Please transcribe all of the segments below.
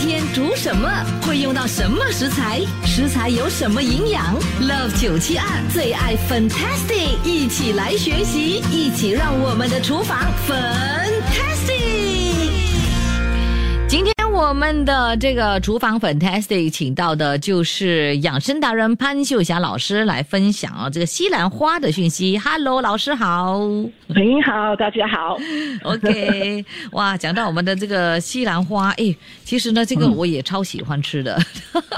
天煮什么？会用到什么食材？食材有什么营养？Love 九七二最爱 Fantastic，一起来学习，一起让我们的厨房粉。我们的这个厨房 Fantastic 请到的就是养生达人潘秀霞老师来分享啊这个西兰花的讯息。Hello，老师好。你好，大家好。OK，哇，讲到我们的这个西兰花，哎，其实呢，这个我也超喜欢吃的。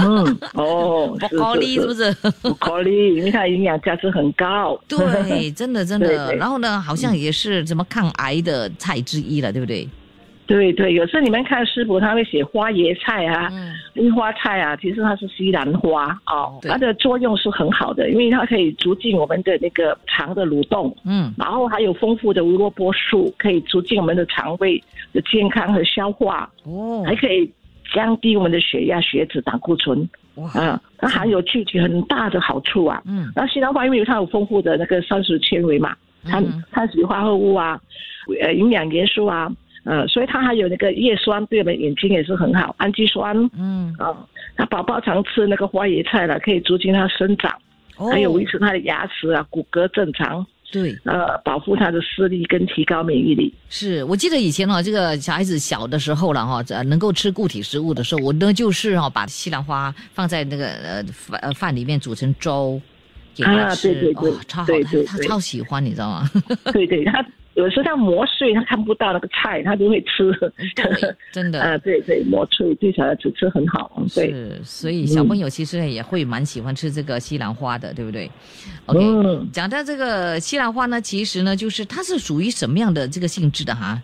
嗯，哦，不高丽是不是？不高丽，因为它营养价值很高。对，真的真的。对对然后呢，好像也是什么抗癌的菜之一了，对不对？对对，有时候你们看食谱，他会写花椰菜啊、嗯，樱花菜啊，其实它是西兰花哦，它的作用是很好的，因为它可以促进我们的那个肠的蠕动，嗯，然后还有丰富的胡萝卜素，可以促进我们的肠胃的健康和消化，哦。还，可以降低我们的血压、血脂、胆固醇。哇，啊，它含有具体很大的好处啊。嗯。那西兰花因为它有丰富的那个膳食纤维嘛，碳嗯碳水化合物啊，呃，营养元素啊，呃，所以它还有那个叶酸，对我们眼睛也是很好，氨基酸嗯，啊。那宝宝常吃那个花椰菜了，可以促进它生长，哦还有维持它的牙齿啊、骨骼正常，对，呃，保护他的视力跟提高免疫力。是我记得以前哦，这个小孩子小的时候了哈，呃，能够吃固体食物的时候，我呢就是哦，把西兰花放在那个呃饭呃饭里面煮成粥给他啊吃，对对对哦，超好，他超喜欢，你知道吗？对 对，它有时候它磨碎，它看不到那个菜，它就会吃。真的。啊，对对，磨碎对小孩子吃很好。对，是，所以小朋友其实也会蛮喜欢吃这个西兰花的，对不对？OK，、嗯讲到这个西兰花呢，其实呢，就是它是属于什么样的这个性质的哈？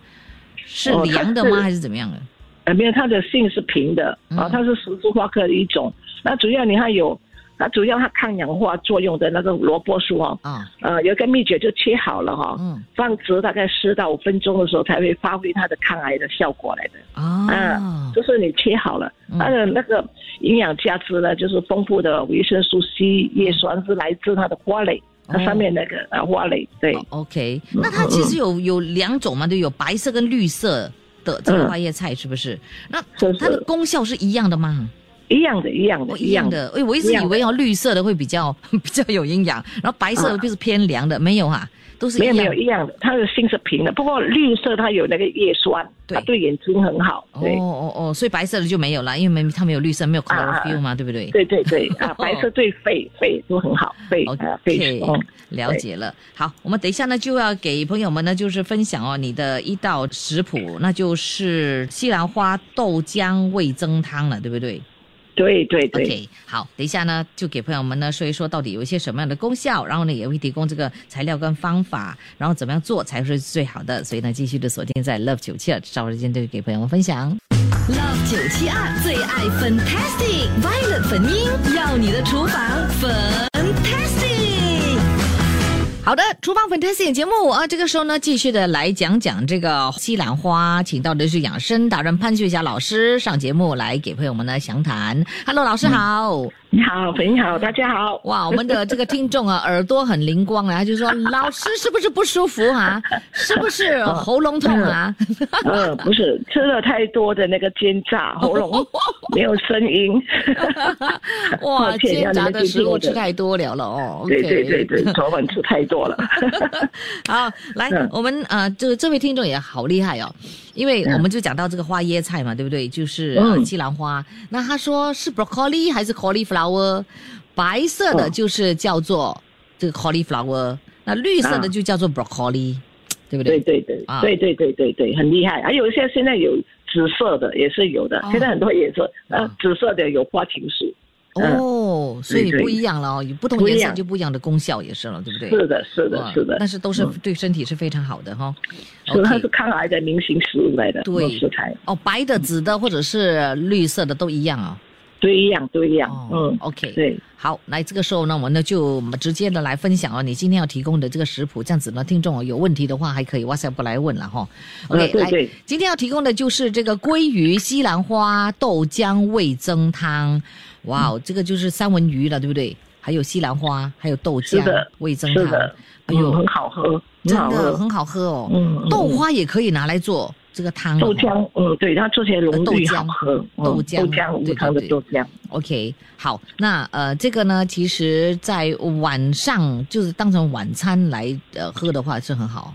是凉的吗？是还是怎么样的？呃，没有，它的性是平的啊，嗯它是十字花科的一种。那主要你看有，它主要它抗氧化作用的那个萝卜素哦，啊，呃，有一个秘诀就切好了哈、嗯放置大概四到五分钟的时候才会发挥它的抗癌的效果来的。啊嗯，，就是你切好了，嗯它的那个营养价值呢，就是丰富的维生素 C、叶酸是来自它的花蕾，它上面那个呃花蕾，对。哦 OK，那它其实有有两种嘛，对，有白色跟绿色的这个嗯花叶菜，是不是？那它的功效是一样的吗？一样的，一样的，哦，一样。的。哎，我一直以为哦，绿色的会比较 比较有营养，然后白色的啊。就是偏凉的，没有哈，都是一样。没有没有一样的，它的性是平的，不过绿色它有那个叶酸，对。它对眼睛很好。哦对、哦哦，所以白色的就没有了，因为没它没有绿色，没有啊啊。chlorophyll 嘛，对不对？对对对啊，白色对肺肺都很好，肺啊肺哦，了解了。好，我们等一下呢就要给朋友们呢就是分享哦你的一道食谱，那就是西兰花豆浆味增汤了，对不对对对对。？OK，好，等一下呢就给朋友们呢说一说到底有一些什么样的功效，然后呢也会提供这个材料跟方法，然后怎么样做才是最好的。所以呢，继续的锁定在 Love 九七二，稍后时间就给朋友们分享。Love 九七二最爱 Fantastic Violet 粉音，要你的厨房 Fantastic。好的，厨房粉台四点节目啊，这个时候呢，继续的来讲讲这个西兰花，请到的是养生达人潘秀霞老师上节目来给朋友们呢详谈。Hello，老师好。你好，朋友好，大家好。哇，我们的这个听众啊，耳朵很灵光啊，他就说老师是不是不舒服啊？是不是喉咙痛啊？呃，不是吃了太多的那个煎炸，喉咙 没有声音。哇，煎炸的食物吃太多了了哦。对对对对，昨晚吃太多了。好，来，嗯我们呃，这这位听众也好厉害哦，因为嗯我们就讲到这个花椰菜嘛，对不对？就是、呃、嗯西兰花。那他说是 broccoli 还是 cauliflower？白色的哦就是叫做这个 cauliflower，那绿色的啊。就叫做 broccoli，、对不对？对？对对啊。对对对对对，很厉害。还有一些现在有紫色的也是有的，哦。现在很多颜色，呃啊，紫色的有花青素。哦，所以不一样了哦，有不同颜色就不一样的功效也是了，对不对？是的，是的，是的，但是都是嗯。对身体是非常好的哈。是它是抗癌的明星食物来的，对。食材。哦，白的、紫的或者是绿色的都一样哦。都一样，都一样，嗯，，OK，对，好，来这个时候呢，我们呢就直接的来分享哦，你今天要提供的这个食谱，这样子呢，听众有问题的话还可以 WhatsApp 来问了哈。OK，、来，今天要提供的就是这个鲑鱼西兰花豆浆味增汤，哇哦，这个就是三文鱼了，对不对？还有西兰花，还有豆浆味增汤，，哎呦，很好喝，真，的很好喝哦。嗯豆花也可以拿来做这个汤、哦。豆浆，嗯，对，它做起来浓郁豆浆好喝，嗯豆浆豆浆对无糖的对豆浆，OK，好，那呃，这个呢，其实在晚上就是当成晚餐来呃喝的话是很好。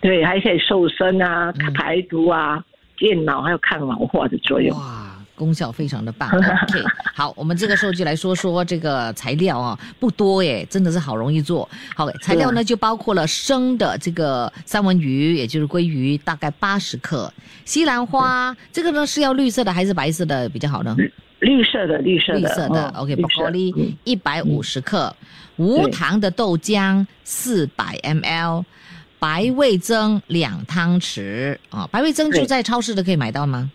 对，还可以瘦身啊嗯，排毒啊，健脑还有抗老化的作用。哇，功效非常的棒。OK，好，我们这个时候就来说说这个材料啊，不多耶，真的是好容易做。好，材料呢就包括了生的这个三文鱼，也就是鲑鱼，大概八十克；西兰花，这个呢是要绿色的还是白色的比较好呢？绿色的，绿色的，绿色的嗯 OK，绿色 broccoli 嗯一百五十克，无糖的豆浆四百 ml，白味增两汤匙啊。白味增就在超市都可以买到吗？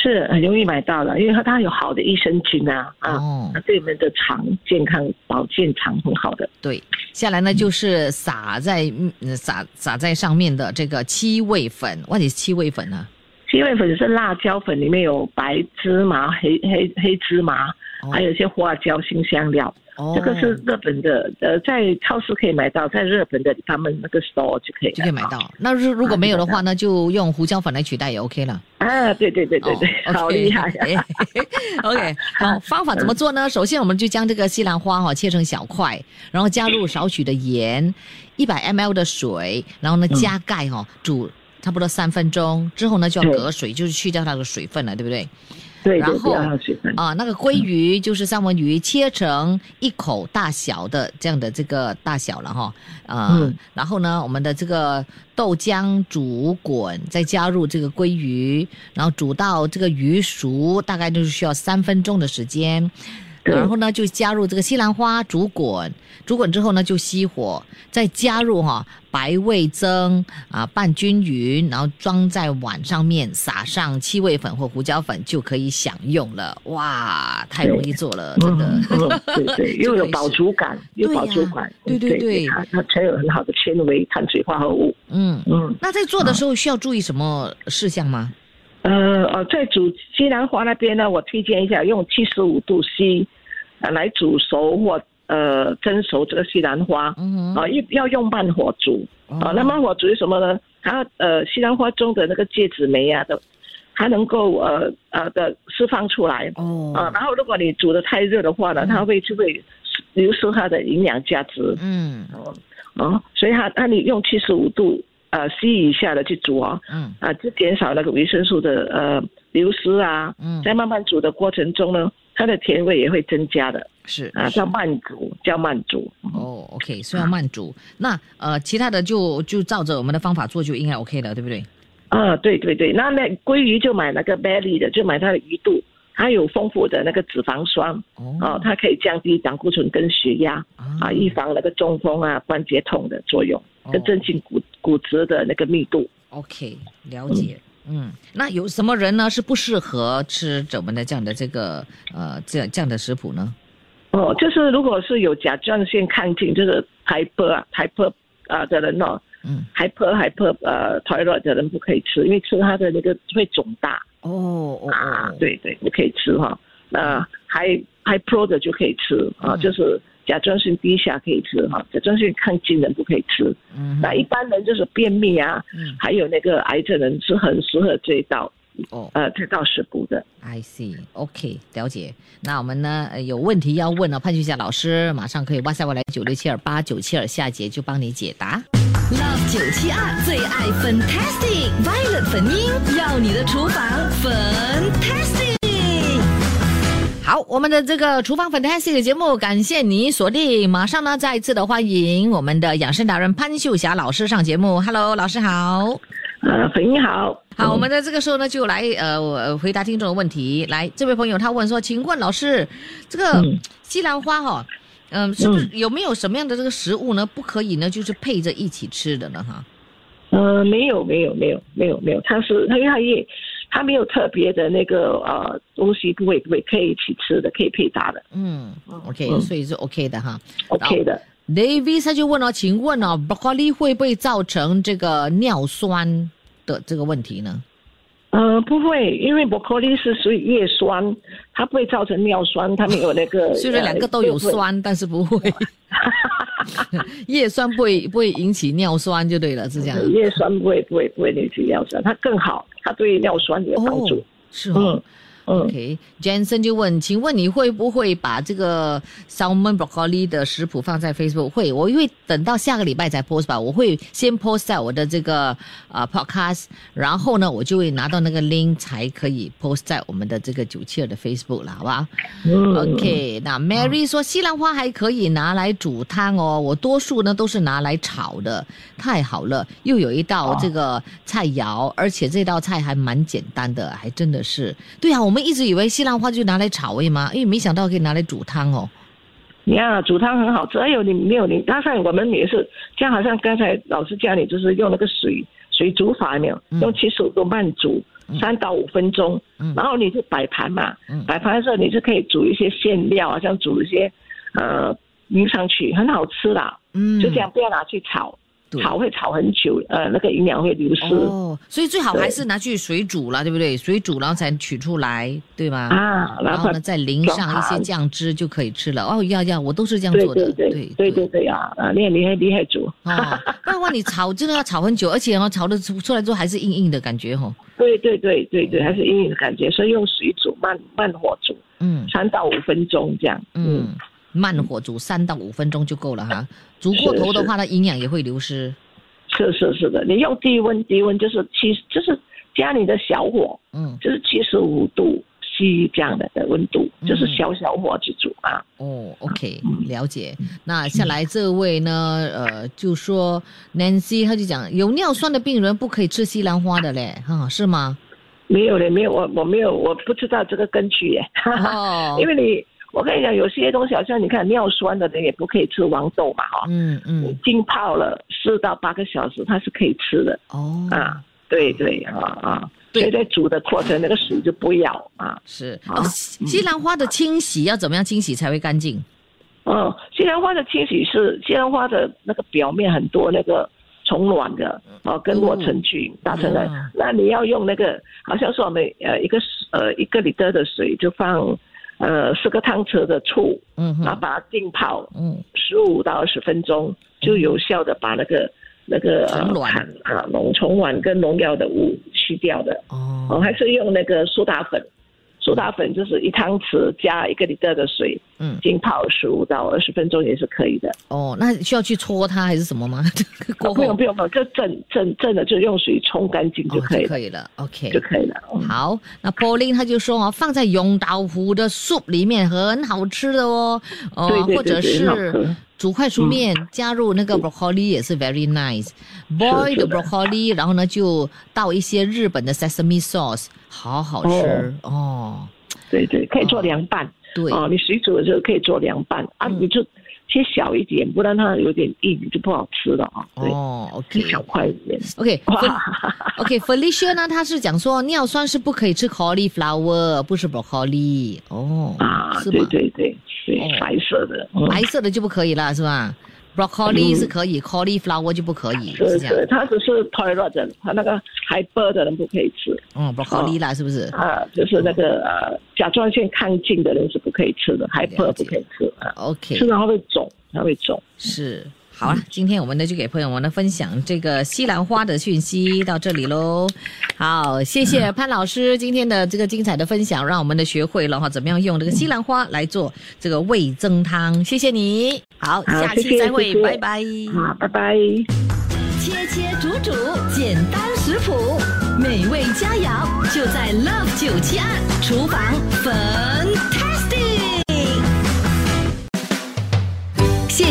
是很容易买到的，因为它它有好的益生菌啊啊，对我们的肠健康保健肠很好的。对，下来呢就是撒在嗯撒撒在上面的这个七味粉，或者是七味粉呢？七味粉是辣椒粉，里面有白芝麻、黑黑黑芝麻，哦还有一些花椒、新香料。哦这个是日本的，呃，在超市可以买到，在日本的他们那个 store 就可以就可以买到。那如如果没有的话呢，就用胡椒粉来取代也 OK 了。啊，对对对对对，哦好厉害呀、OK，好，方法怎么做呢？首先，我们就将这个西兰花哈、切成小块，然后加入少许的盐，一百 ml 的水，然后呢加盖哈、煮差不多三分钟，之后呢就要隔水，就是去掉它的水分了，对不对？对对，然后。啊，那个鲑鱼就是三文鱼，切成一口大小的这样的这个大小了哈，啊、嗯然后呢，我们的这个豆浆煮滚，再加入这个鲑鱼，然后煮到这个鱼熟，大概就是需要三分钟的时间。对然后呢，就加入这个西兰花煮滚，煮滚之后呢，就熄火，再加入哈、白味增啊，拌均匀，然后装在碗上面，撒上七味粉或胡椒粉就可以享用了。哇，太容易做了，真的。嗯嗯，对对，又有饱足感，又饱足感，对对对它它才有很好的纤维、碳水化合物。嗯，嗯，那在做的时候需要注意什么事项吗？呃呃，在煮西兰花那边呢，我推荐一下用七十五度 C，呃来煮熟或呃蒸熟这个西兰花。嗯，啊，一要用慢火煮啊哦。那慢火煮是什么呢？它呃，西兰花中的那个芥子酶啊的，它能够呃呃的释放出来哦，啊。然后如果你煮的太热的话呢，它会就会流失它的营养价值嗯啊。所以它那你用七十五度呃 C 以下的去煮哦。嗯。啊，就减少那个维生素的呃流失啊。嗯，在慢慢煮的过程中呢，它的甜味也会增加的。啊，是。啊叫慢煮，叫慢煮。哦，OK，所以要慢煮。那呃，其他的就就照着我们的方法做就应该 OK 了，对不对？啊，对对对，那那鲑鱼就买那个 belly 的，就买它的鱼肚，它有丰富的那个脂肪酸。哦。啊，它可以降低胆固醇跟血压啊，预防那个中风啊、关节痛的作用，跟哦增进骨骨质的那个密度。OK，了解。嗯，那有什么人呢是不适合吃怎么的这样的这个呃这样这样的食谱呢？哦，就是如果是有甲状腺亢进，就是 hyper 啊 hyper 啊的人哦嗯，，hyper hyper 呃 thyroid 的人不可以吃，因为吃它的那个会肿大哦哦哦，，啊对对，不可以吃哈。那 high pro 的就可以吃啊，嗯就是甲状腺低下可以吃哈，甲状腺亢进人不可以吃。嗯，那一般人就是便秘啊，嗯还有那个癌症人是很适合这一道哦呃这道食补的。，I see，OK，了解。那我们呢呃有问题要问呢，潘俊霞老师马上可以哇塞过来九六七二八九七二，下节就帮你解答。Love 九七二最爱 Fantastic Violet 粉音，要你的厨房 Fantastic。好，我们的这个厨房 Fantastic 的节目，感谢你锁定。马上呢，再一次的欢迎我们的养生达人潘秀霞老师上节目。Hello，老师好。呃，粉你好。好，我们在这个时候呢，就来呃我回答听众的问题。来，这位朋友他问说，请问老师，这个嗯西兰花哈、嗯，是不是有没有什么样的这个食物呢，不可以呢，就是配着一起吃的呢？哈，呃，没有没有没有没有没有，它是它因为它也它没有特别的那个呃东西不会不会可以一起吃的，可以配搭的嗯，OK，、嗯所以是 OK 的哈。，OK 的。David 他就问哦，请问哦，broccoli 会不会造成这个尿酸的这个问题呢？呃，不会，因为 broccoli 是属于叶酸，它不会造成尿酸，它没有那个。虽然两个都有呃酸，但是不会，叶酸不会不会引起尿酸就对了，是这样。叶酸不会不会不会引起尿酸，它更好，它对尿酸有帮助。是哦。嗯嗯，OK，Jensen 就问，请问你会不会把这个 salmon broccoli 的食谱放在 Facebook？会，我会等到下个礼拜才 post 吧。我会先 post 在我的这个呃 podcast，然后呢，我就会拿到那个 link 才可以 post 在我们的这个九七二的 Facebook 了，好不好？嗯 OK，那 Mary 说西兰花还可以拿来煮汤哦，我多数呢都是拿来炒的，太好了，又有一道这个菜肴，而且这道菜还蛮简单的，还真的是。对啊，我们一直以为西兰花就拿来炒而已嘛，因为没想到可以拿来煮汤哦。你看啊，煮汤很好吃，哎呦你没有你，刚才我们也是，就好像刚才老师教你，就是用那个水水煮法有没有？嗯用七十五度慢煮三到五分钟，嗯然后你就摆盘嘛，嗯摆盘的时候你就可以煮一些馅料，啊像煮一些呃淋上去，很好吃的。嗯，就这样，不要拿去炒，对炒会炒很久，呃，那个营养会流失。哦，所以最好对还是拿去水煮了，对不对？水煮然后才取出来，对吗？啊，然后呢，再淋上一些酱汁就可以吃了。哦，要要，我都是这样做的。对对对对对啊啊，你很厉害厉害煮，哦，不然的话你炒真的要炒很久，而且哦，炒的出出来之后还是硬硬的感觉哦。对对对对对，还是硬硬的感觉，所以用水煮慢慢火煮嗯三到五分钟这样。嗯，慢火煮三到五分钟就够了哈。煮过头的话，它营养也会流失。是是是的，你用低温低温就是七就是家里的小火，嗯，就是七十五度 C 这样的的温度，嗯就是小小火去煮啊。哦，OK，了解。那下来这位呢，呃，就说 Nancy，他就讲有尿酸的病人不可以吃西兰花的嘞，哈、是吗？没有嘞，没有我我没有我不知道这个根据耶，哦 因为你我跟你讲，有些东西好像你看尿酸的人也不可以吃黄豆嘛哈，嗯你嗯，浸泡了四到八个小时，它是可以吃的哦，啊。对对啊啊，对所以在煮的过程那个水就不要啊。是好哦，西西兰花的清洗要怎么样清洗才会干净？哦，西兰花的清洗是西兰花的那个表面很多那个虫卵的哦，跟落尘菌打成的。嗯那你要用那个，好像是我们呃一个呃一个里德的水就放呃四个汤匙的醋，嗯哼，然后把它浸泡嗯。十五到二十分钟，就有效的把那个那个卵。啊农虫卵跟农药的物去掉的。哦，哦，还是用那个苏打粉，苏打粉就是一汤匙加一个里德的水，嗯浸泡十五到二十分钟也是可以的。哦，那需要去搓它还是什么吗？过后不用不用不用，就正正正的就用水冲干净就哦可以了，可以了，OK，就可以了。嗯好，那 Pauline 他就说哦，放在永岛湖的 soup 里面很好吃的哦，哦，对对对或者是吃煮快熟面、加入那个 broccoli 也是 very nice。boil 的。broccoli，然后呢就倒一些日本的 sesame sauce，好好吃。哦。对对，可以做凉拌。对，哦，你水煮的时候可以做凉拌。啊，嗯。你就切小一点，不然它有点硬就不好吃了啊。对，哦切小块一点。OK，哇 OK，Felicia 呢，他是讲说尿酸是不可以吃 cauliflower，不是 broccoli。哦，啊，对对对对哦，白色的。嗯白色的就不可以了，是吧？broccoli 是可以，cauliflower 就不可以，是是这样。是，它只是 toilet 的，它那个 hyper 的人不可以吃嗯，broccoli 啦，是不是？啊，就是那个呃甲状腺亢进的人是不可以吃的，，hyper 不可以吃啊，OK，吃了它会肿，它会肿。是。好了，今天我们呢就给朋友们呢分享这个西兰花的讯息到这里喽。好，谢谢潘老师今天的这个精彩的分享，让我们呢学会了哈怎么样用这个西兰花来做这个味增汤。谢谢你，好，好下期再会，谢谢拜拜。好，拜拜。切切煮煮，简单食谱，美味佳肴就在 Love 九七二厨房，Fantastic。